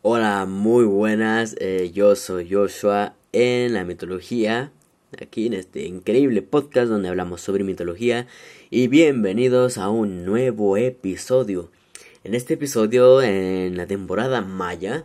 Hola, muy buenas. eh, yo soy Joshua en la mitología. Aquí en este increíble podcast donde hablamos sobre mitología. Y bienvenidos a un nuevo episodio. En este episodio, en la temporada Maya,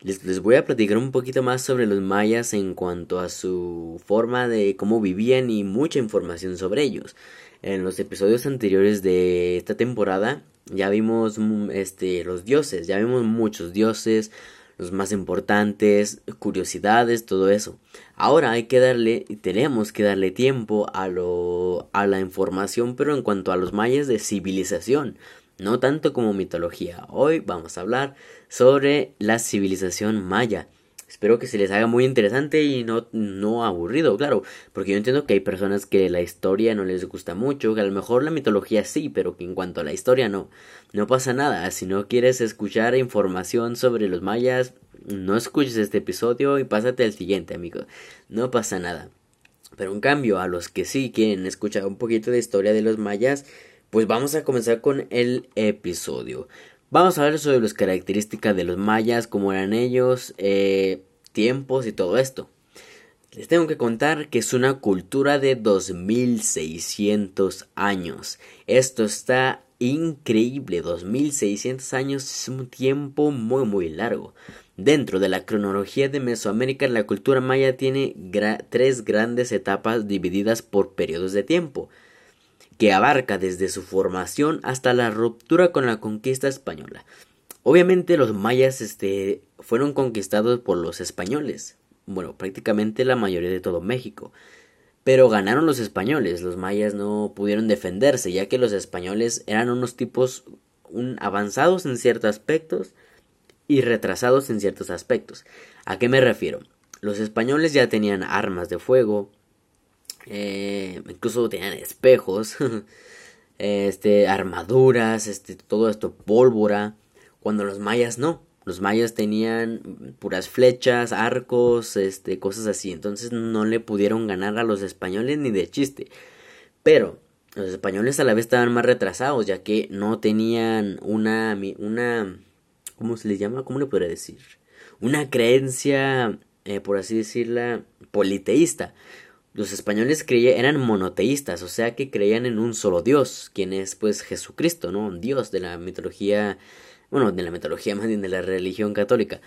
les, les voy a platicar un poquito más sobre los mayas en cuanto a su forma de cómo vivían y mucha información sobre ellos. En los episodios anteriores de esta temporada ya vimos este los dioses, ya vimos muchos dioses, los más importantes, curiosidades, todo eso. Ahora hay que darle, tenemos que darle tiempo a lo a la información, pero en cuanto a los mayas de civilización, no tanto como mitología. Hoy vamos a hablar sobre la civilización maya. Espero que se les haga muy interesante y no, no aburrido, claro, porque yo entiendo que hay personas que la historia no les gusta mucho, que a lo mejor la mitología sí, pero que en cuanto a la historia no, no pasa nada. Si no quieres escuchar información sobre los mayas, no escuches este episodio y pásate al siguiente, amigo. No pasa nada. Pero en cambio, a los que sí quieren escuchar un poquito de historia de los mayas, pues vamos a comenzar con el episodio. Vamos a hablar sobre las características de los mayas, cómo eran ellos, eh, tiempos y todo esto. Les tengo que contar que es una cultura de 2600 años. Esto está increíble. 2600 años es un tiempo muy muy largo. Dentro de la cronología de Mesoamérica, la cultura maya tiene tres grandes etapas divididas por periodos de tiempo que abarca desde su formación hasta la ruptura con la conquista española. Obviamente los mayas este, fueron conquistados por los españoles, bueno, prácticamente la mayoría de todo México. Pero ganaron los españoles, los mayas no pudieron defenderse, ya que los españoles eran unos tipos avanzados en ciertos aspectos y retrasados en ciertos aspectos. ¿A qué me refiero? Los españoles ya tenían armas de fuego, eh, incluso tenían espejos, este, armaduras, este, todo esto, pólvora, cuando los mayas no. Los mayas tenían puras flechas, arcos, este, cosas así. Entonces no le pudieron ganar a los españoles ni de chiste. Pero los españoles a la vez estaban más retrasados, ya que no tenían una, una, ¿cómo se les llama? ¿Cómo le podría decir? Una creencia, eh, por así decirla, politeísta. Los españoles creían, eran monoteístas, o sea que creían en un solo Dios, quien es pues Jesucristo, ¿no? Un Dios de la mitología, bueno, de la mitología más bien de la religión católica.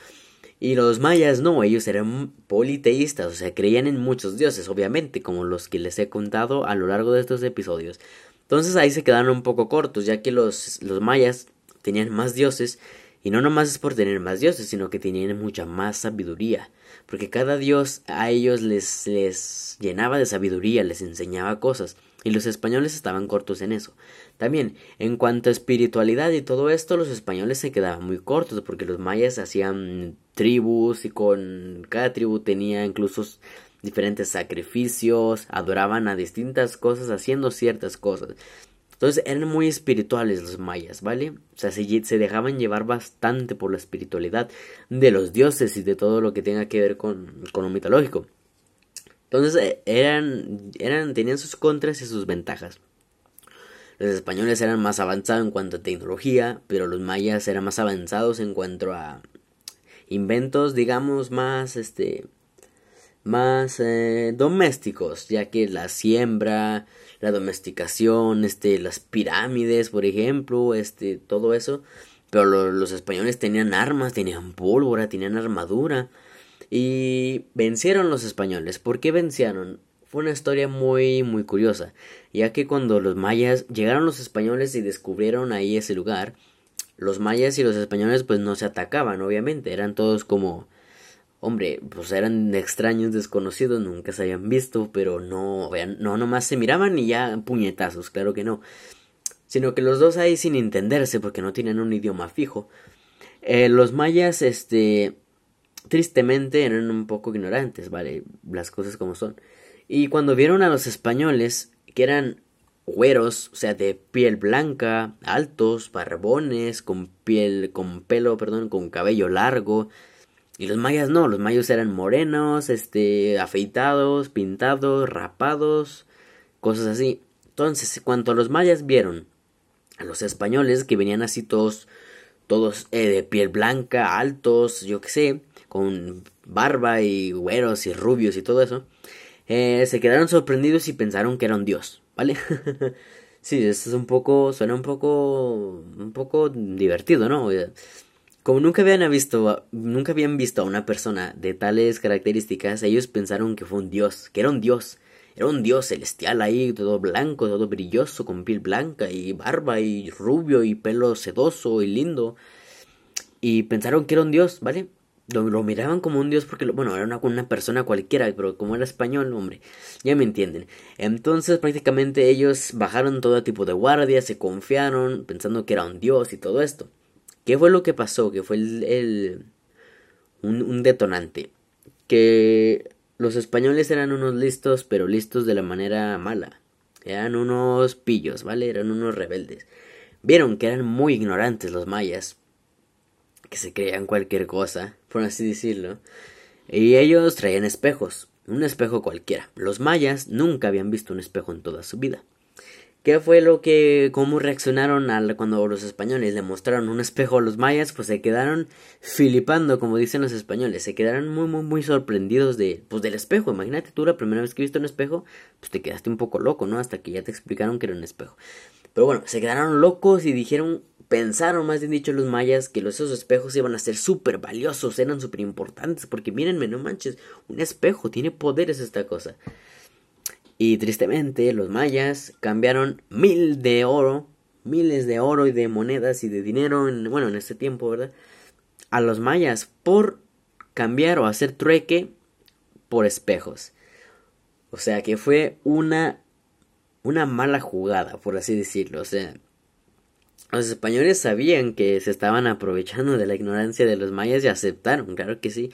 Y los mayas no, ellos eran politeístas, o sea, creían en muchos dioses, obviamente, como los que les he contado a lo largo de estos episodios. Entonces ahí se quedaron un poco cortos, ya que los, los mayas tenían más dioses, y no nomás es por tener más dioses, sino que tenían mucha más sabiduría porque cada dios a ellos les, les llenaba de sabiduría, les enseñaba cosas, y los españoles estaban cortos en eso. También, en cuanto a espiritualidad y todo esto, los españoles se quedaban muy cortos, porque los mayas hacían tribus y con cada tribu tenía incluso diferentes sacrificios, adoraban a distintas cosas haciendo ciertas cosas. Entonces eran muy espirituales los mayas, ¿vale? O sea, se, se, dejaban llevar bastante por la espiritualidad de los dioses y de todo lo que tenga que ver con, con lo mitológico. Entonces eh, eran, eran, tenían sus contras y sus ventajas. Los españoles eran más avanzados en cuanto a tecnología, pero los mayas eran más avanzados en cuanto a inventos, digamos, más, este, más eh, domésticos, ya que la siembra, la domesticación, este, las pirámides, por ejemplo, este, todo eso. Pero lo, los españoles tenían armas, tenían pólvora, tenían armadura. Y vencieron los españoles. ¿Por qué vencieron? Fue una historia muy, muy curiosa. Ya que cuando los mayas llegaron los españoles y descubrieron ahí ese lugar, los mayas y los españoles pues no se atacaban, obviamente. Eran todos como hombre, pues eran extraños, desconocidos, nunca se habían visto, pero no, no nomás se miraban y ya puñetazos, claro que no. Sino que los dos ahí sin entenderse, porque no tienen un idioma fijo. Eh, los mayas, este, tristemente eran un poco ignorantes, vale, las cosas como son. Y cuando vieron a los españoles, que eran güeros, o sea, de piel blanca, altos, barbones, con piel, con pelo, perdón, con cabello largo, y los mayas no, los mayas eran morenos, este, afeitados, pintados, rapados, cosas así. Entonces, cuando los mayas vieron a los españoles que venían así todos, todos eh, de piel blanca, altos, yo qué sé, con barba y güeros y rubios y todo eso, eh, se quedaron sorprendidos y pensaron que era un dios, ¿vale? sí, eso es un poco, suena un poco, un poco divertido, ¿no? Como nunca habían visto, nunca habían visto a una persona de tales características, ellos pensaron que fue un dios, que era un dios. Era un dios celestial ahí, todo blanco, todo brilloso, con piel blanca y barba y rubio y pelo sedoso y lindo. Y pensaron que era un dios, ¿vale? Lo, miraban como un dios porque, bueno, era una, una persona cualquiera, pero como era español, hombre, ya me entienden. Entonces prácticamente ellos bajaron todo tipo de guardias, se confiaron, pensando que era un dios y todo esto. ¿Qué fue lo que pasó? Que fue el, un, un detonante. Que los españoles eran unos listos, pero listos de la manera mala. Eran unos pillos, ¿vale? Eran unos rebeldes. Vieron que eran muy ignorantes los mayas, que se creían cualquier cosa, por así decirlo. Y ellos traían espejos, un espejo cualquiera. Los mayas nunca habían visto un espejo en toda su vida. ¿Qué fue lo que, cómo reaccionaron al, cuando los españoles le mostraron un espejo a los mayas? Pues se quedaron filipando, como dicen los españoles, se quedaron muy, muy, muy sorprendidos de, pues del espejo. Imagínate tú la primera vez que viste un espejo, pues te quedaste un poco loco, ¿no? Hasta que ya te explicaron que era un espejo. Pero bueno, se quedaron locos y dijeron, pensaron más bien dicho los mayas que los, esos espejos iban a ser súper valiosos, eran súper importantes, porque mírenme, no manches, un espejo tiene poderes esta cosa. Y tristemente los mayas cambiaron mil de oro, miles de oro y de monedas y de dinero, en, bueno, en este tiempo, ¿verdad? A los mayas por cambiar o hacer trueque por espejos. O sea que fue una, una mala jugada, por así decirlo. O sea, los españoles sabían que se estaban aprovechando de la ignorancia de los mayas y aceptaron, claro que sí.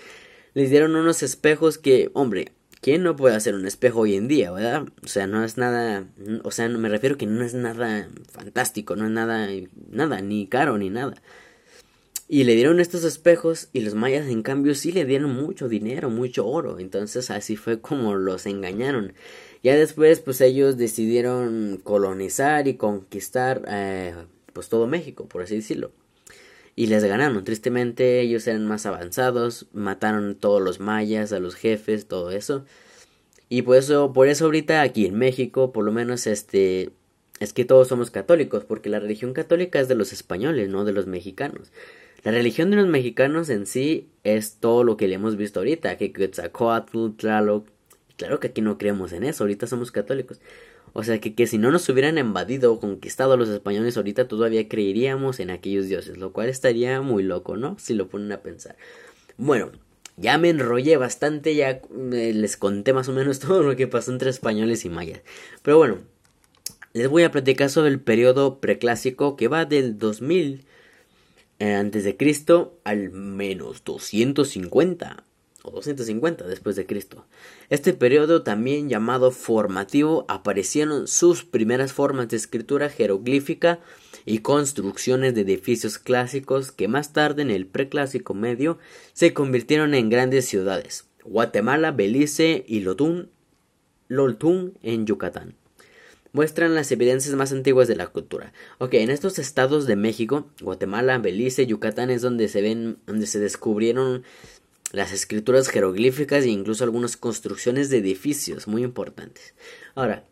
Les dieron unos espejos que, hombre, ¿Quién no puede hacer un espejo hoy en día, verdad? O sea, no es nada, o sea, me refiero que no es nada fantástico, no es nada, nada, ni caro ni nada. Y le dieron estos espejos y los mayas en cambio sí le dieron mucho dinero, mucho oro. Entonces así fue como los engañaron. Ya después pues ellos decidieron colonizar y conquistar eh, pues todo México, por así decirlo y les ganaron. Tristemente ellos eran más avanzados, mataron a todos los mayas, a los jefes, todo eso. Y por eso, por eso ahorita aquí en México, por lo menos este, es que todos somos católicos, porque la religión católica es de los españoles, no de los mexicanos. La religión de los mexicanos en sí es todo lo que le hemos visto ahorita, que Quetzalcoatl, Tlaloc. Claro que aquí no creemos en eso, ahorita somos católicos. O sea que, que si no nos hubieran invadido o conquistado los españoles ahorita todavía creeríamos en aquellos dioses, lo cual estaría muy loco, ¿no? Si lo ponen a pensar. Bueno, ya me enrollé bastante, ya eh, les conté más o menos todo lo que pasó entre españoles y mayas. Pero bueno, les voy a platicar sobre el periodo preclásico que va del 2000 eh, antes de Cristo al menos 250 250 después de Cristo. Este periodo también llamado formativo aparecieron sus primeras formas de escritura jeroglífica y construcciones de edificios clásicos que más tarde en el preclásico medio se convirtieron en grandes ciudades, Guatemala, Belice y Lotún, Loltún en Yucatán. Muestran las evidencias más antiguas de la cultura. Ok, en estos estados de México, Guatemala, Belice, Yucatán es donde se ven, donde se descubrieron las escrituras jeroglíficas e incluso algunas construcciones de edificios muy importantes. Ahora,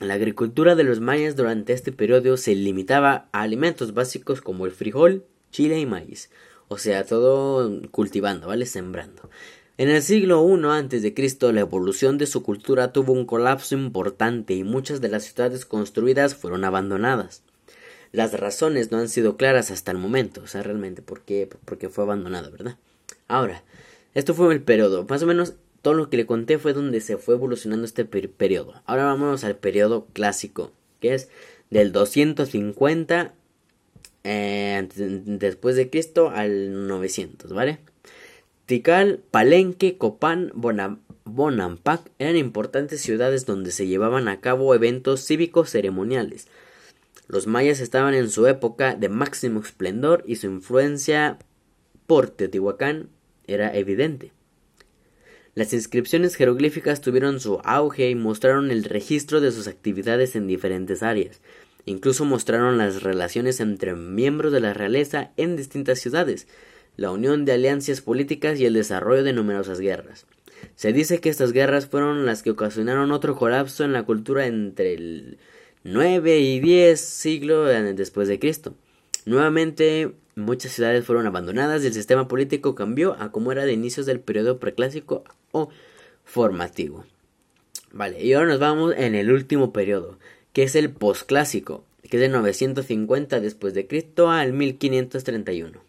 la agricultura de los mayas durante este periodo se limitaba a alimentos básicos como el frijol, chile y maíz, o sea, todo cultivando, ¿vale? Sembrando. En el siglo I a.C., la evolución de su cultura tuvo un colapso importante y muchas de las ciudades construidas fueron abandonadas. Las razones no han sido claras hasta el momento, o sea, realmente por qué, porque fue abandonada, ¿verdad? Ahora, esto fue el periodo. Más o menos todo lo que le conté fue donde se fue evolucionando este periodo. Ahora vamos al periodo clásico, que es del 250 eh, después de Cristo al 900, ¿vale? Tikal, Palenque, Copán, Bonampak eran importantes ciudades donde se llevaban a cabo eventos cívicos ceremoniales. Los mayas estaban en su época de máximo esplendor y su influencia por Teotihuacán era evidente. Las inscripciones jeroglíficas tuvieron su auge y mostraron el registro de sus actividades en diferentes áreas. Incluso mostraron las relaciones entre miembros de la realeza en distintas ciudades, la unión de alianzas políticas y el desarrollo de numerosas guerras. Se dice que estas guerras fueron las que ocasionaron otro colapso en la cultura entre el 9 y 10 siglo después de Cristo. Nuevamente, muchas ciudades fueron abandonadas y el sistema político cambió a como era de inicios del periodo preclásico o formativo. Vale, y ahora nos vamos en el último periodo, que es el posclásico, que es de 950 después de Cristo al 1531.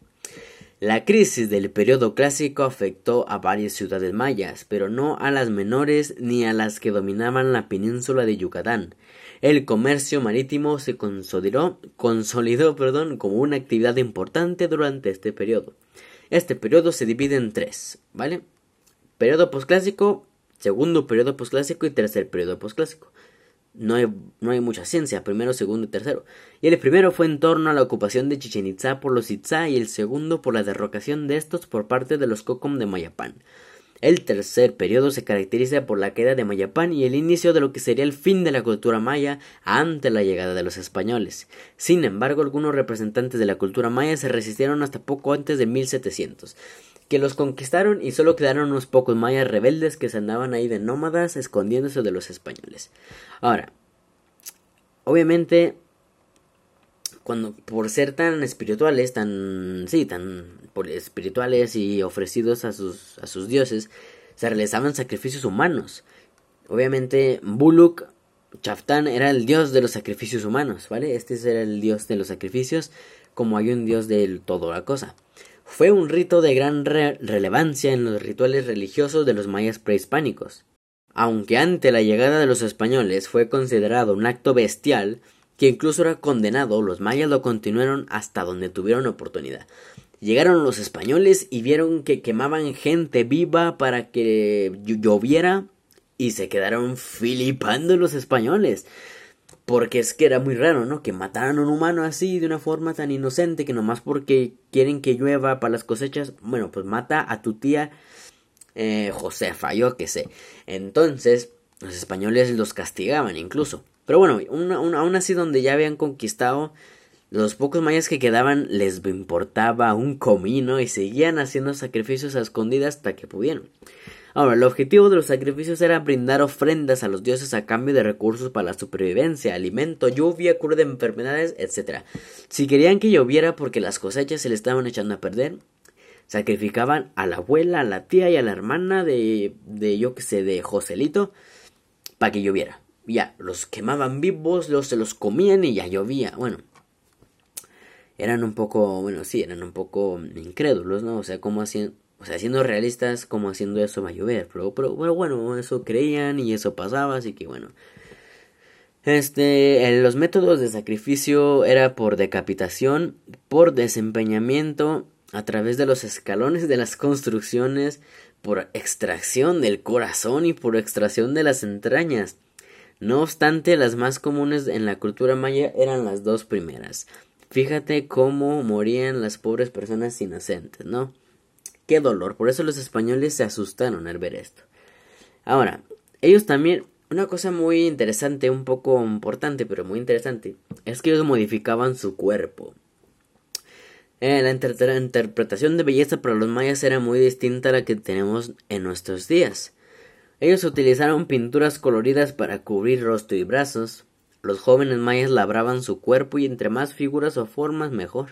La crisis del periodo clásico afectó a varias ciudades mayas, pero no a las menores ni a las que dominaban la península de Yucatán. El comercio marítimo se consolidó, consolidó perdón, como una actividad importante durante este periodo. Este periodo se divide en tres, ¿vale? Periodo posclásico, segundo periodo posclásico y tercer periodo posclásico no hay, no hay mucha ciencia, primero, segundo y tercero. Y el primero fue en torno a la ocupación de Chichen Itza por los Itza y el segundo por la derrocación de estos por parte de los Cocom de Mayapán. El tercer periodo se caracteriza por la queda de Mayapán y el inicio de lo que sería el fin de la cultura maya ante la llegada de los españoles. Sin embargo, algunos representantes de la cultura maya se resistieron hasta poco antes de 1700 que los conquistaron y solo quedaron unos pocos mayas rebeldes que se andaban ahí de nómadas escondiéndose de los españoles. Ahora, obviamente, cuando por ser tan espirituales, tan sí, tan espirituales y ofrecidos a sus a sus dioses, se realizaban sacrificios humanos. Obviamente, Buluk Chaftán era el dios de los sacrificios humanos, ¿vale? Este era el dios de los sacrificios, como hay un dios de toda la cosa. Fue un rito de gran relevancia en los rituales religiosos de los mayas prehispánicos. Aunque ante la llegada de los españoles fue considerado un acto bestial, que incluso era condenado, los mayas lo continuaron hasta donde tuvieron oportunidad. Llegaron los españoles y vieron que quemaban gente viva para que lloviera y se quedaron filipando los españoles. Porque es que era muy raro, ¿no? Que mataran a un humano así de una forma tan inocente que nomás porque quieren que llueva para las cosechas, bueno, pues mata a tu tía eh, Josefa, yo qué sé. Entonces, los españoles los castigaban incluso. Pero bueno, aún así donde ya habían conquistado, los pocos mayas que quedaban les importaba un comino y seguían haciendo sacrificios a escondidas hasta que pudieron. Ahora, el objetivo de los sacrificios era brindar ofrendas a los dioses a cambio de recursos para la supervivencia, alimento, lluvia, cura de enfermedades, etc. Si querían que lloviera porque las cosechas se le estaban echando a perder, sacrificaban a la abuela, a la tía y a la hermana de, de yo que sé, de Joselito, para que lloviera. Ya, los quemaban vivos, los se los comían y ya llovía. Bueno, eran un poco, bueno, sí, eran un poco incrédulos, ¿no? O sea, cómo hacían o sea, siendo realistas, como haciendo eso va a llover. Pero, pero, bueno, eso creían y eso pasaba, así que bueno. Este, los métodos de sacrificio era por decapitación, por desempeñamiento, a través de los escalones de las construcciones, por extracción del corazón y por extracción de las entrañas. No obstante, las más comunes en la cultura maya eran las dos primeras. Fíjate cómo morían las pobres personas inocentes, ¿no? Qué dolor. Por eso los españoles se asustaron al ver esto. Ahora, ellos también, una cosa muy interesante, un poco importante, pero muy interesante, es que ellos modificaban su cuerpo. Eh, la, la interpretación de belleza para los mayas era muy distinta a la que tenemos en nuestros días. Ellos utilizaron pinturas coloridas para cubrir rostro y brazos. Los jóvenes mayas labraban su cuerpo y entre más figuras o formas mejor.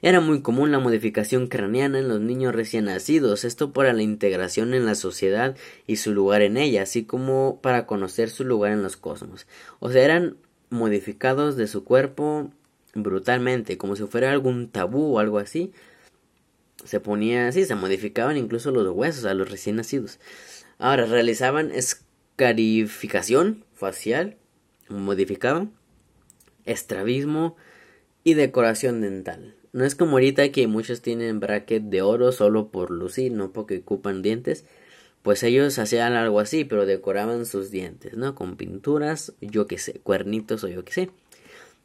Era muy común la modificación craneana en los niños recién nacidos, esto para la integración en la sociedad y su lugar en ella, así como para conocer su lugar en los cosmos. O sea, eran modificados de su cuerpo brutalmente, como si fuera algún tabú o algo así. Se ponía así, se modificaban incluso los huesos a los recién nacidos. Ahora, realizaban escarificación facial, modificaban, estrabismo y decoración dental. No es como ahorita que muchos tienen bracket de oro solo por lucir, no porque ocupan dientes. Pues ellos hacían algo así, pero decoraban sus dientes, ¿no? Con pinturas, yo que sé, cuernitos o yo que sé.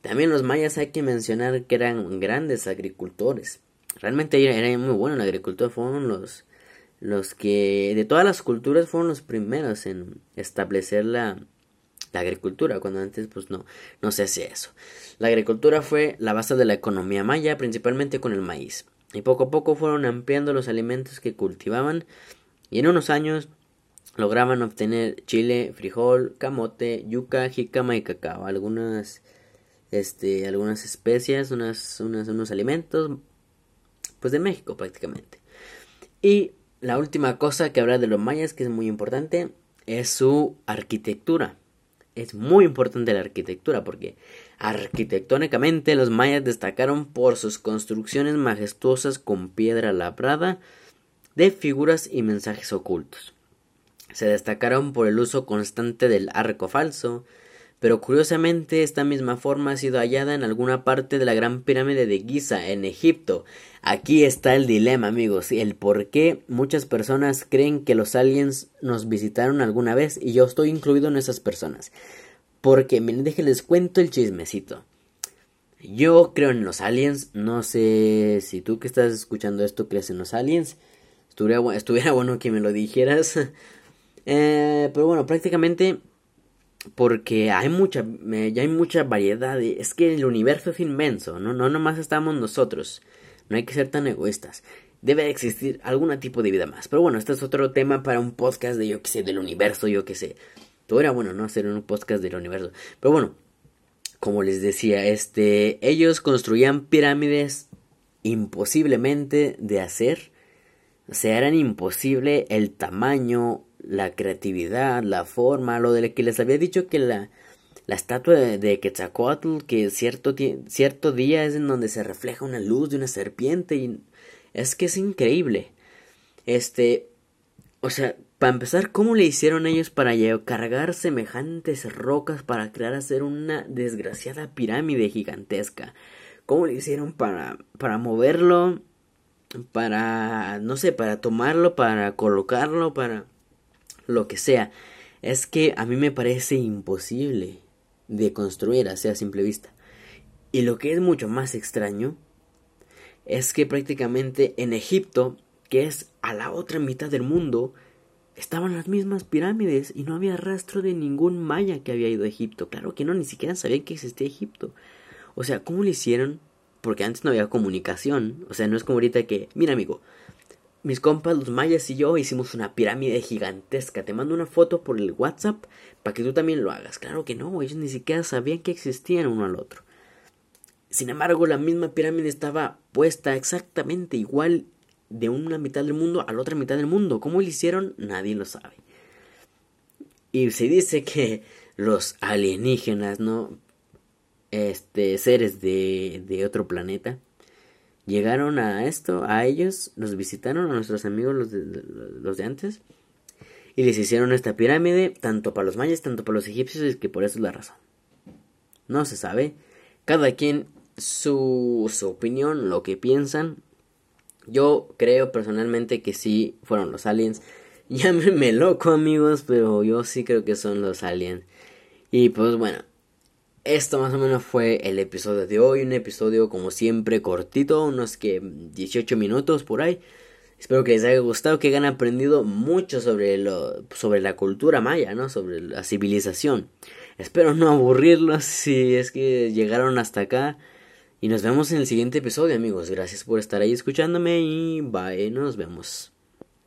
También los mayas hay que mencionar que eran grandes agricultores. Realmente era muy bueno la agricultura, fueron los, los que de todas las culturas fueron los primeros en establecer la, la agricultura, cuando antes pues no, no se hacía eso. La agricultura fue la base de la economía maya, principalmente con el maíz. Y poco a poco fueron ampliando los alimentos que cultivaban y en unos años lograban obtener chile, frijol, camote, yuca, jícama y cacao, algunas este algunas especias, unas, unos alimentos pues de México prácticamente. Y la última cosa que habla de los mayas que es muy importante es su arquitectura. Es muy importante la arquitectura porque arquitectónicamente los mayas destacaron por sus construcciones majestuosas con piedra labrada de figuras y mensajes ocultos. Se destacaron por el uso constante del arco falso, pero curiosamente esta misma forma ha sido hallada en alguna parte de la gran pirámide de Giza en Egipto. Aquí está el dilema, amigos, el por qué muchas personas creen que los aliens nos visitaron alguna vez y yo estoy incluido en esas personas. Porque, miren, déjenles cuento el chismecito. Yo creo en los aliens, no sé si tú que estás escuchando esto crees en los aliens. Estuviera, estuviera bueno que me lo dijeras. Eh, pero bueno, prácticamente porque hay mucha, ya hay mucha variedad. Es que el universo es inmenso, ¿no? No nomás estamos nosotros. No hay que ser tan egoístas. Debe existir algún tipo de vida más. Pero bueno, este es otro tema para un podcast de yo que sé, del universo, yo que sé. Todo era bueno, ¿no? Hacer un podcast del universo. Pero bueno, como les decía, este, ellos construían pirámides imposiblemente de hacer o sea, era imposible el tamaño, la creatividad, la forma, lo de que les había dicho que la, la estatua de, de, Quetzalcoatl, que cierto, cierto día es en donde se refleja una luz de una serpiente y es que es increíble. Este, o sea, para empezar, ¿cómo le hicieron ellos para cargar semejantes rocas para crear hacer una desgraciada pirámide gigantesca? ¿Cómo le hicieron para, para moverlo? para, no sé, para tomarlo, para colocarlo, para lo que sea. Es que a mí me parece imposible de construir así a simple vista. Y lo que es mucho más extraño es que prácticamente en Egipto, que es a la otra mitad del mundo, estaban las mismas pirámides y no había rastro de ningún maya que había ido a Egipto. Claro que no, ni siquiera sabían que existía Egipto. O sea, ¿cómo lo hicieron porque antes no había comunicación. O sea, no es como ahorita que, mira amigo, mis compas, los mayas y yo hicimos una pirámide gigantesca. Te mando una foto por el WhatsApp para que tú también lo hagas. Claro que no, ellos ni siquiera sabían que existían uno al otro. Sin embargo, la misma pirámide estaba puesta exactamente igual de una mitad del mundo a la otra mitad del mundo. ¿Cómo lo hicieron? Nadie lo sabe. Y se dice que los alienígenas, ¿no? este, seres de, de otro planeta llegaron a esto, a ellos, los visitaron, a nuestros amigos los de, los de antes, y les hicieron esta pirámide, tanto para los mayas, tanto para los egipcios, y que por eso es la razón. No se sabe, cada quien su, su opinión, lo que piensan. Yo creo personalmente que sí fueron los aliens. Llámenme loco amigos, pero yo sí creo que son los aliens. Y pues bueno, esto más o menos fue el episodio de hoy, un episodio como siempre cortito, unos que 18 minutos por ahí. Espero que les haya gustado, que hayan aprendido mucho sobre lo sobre la cultura maya, ¿no? Sobre la civilización. Espero no aburrirlos si es que llegaron hasta acá. Y nos vemos en el siguiente episodio, amigos. Gracias por estar ahí escuchándome y bye, nos vemos.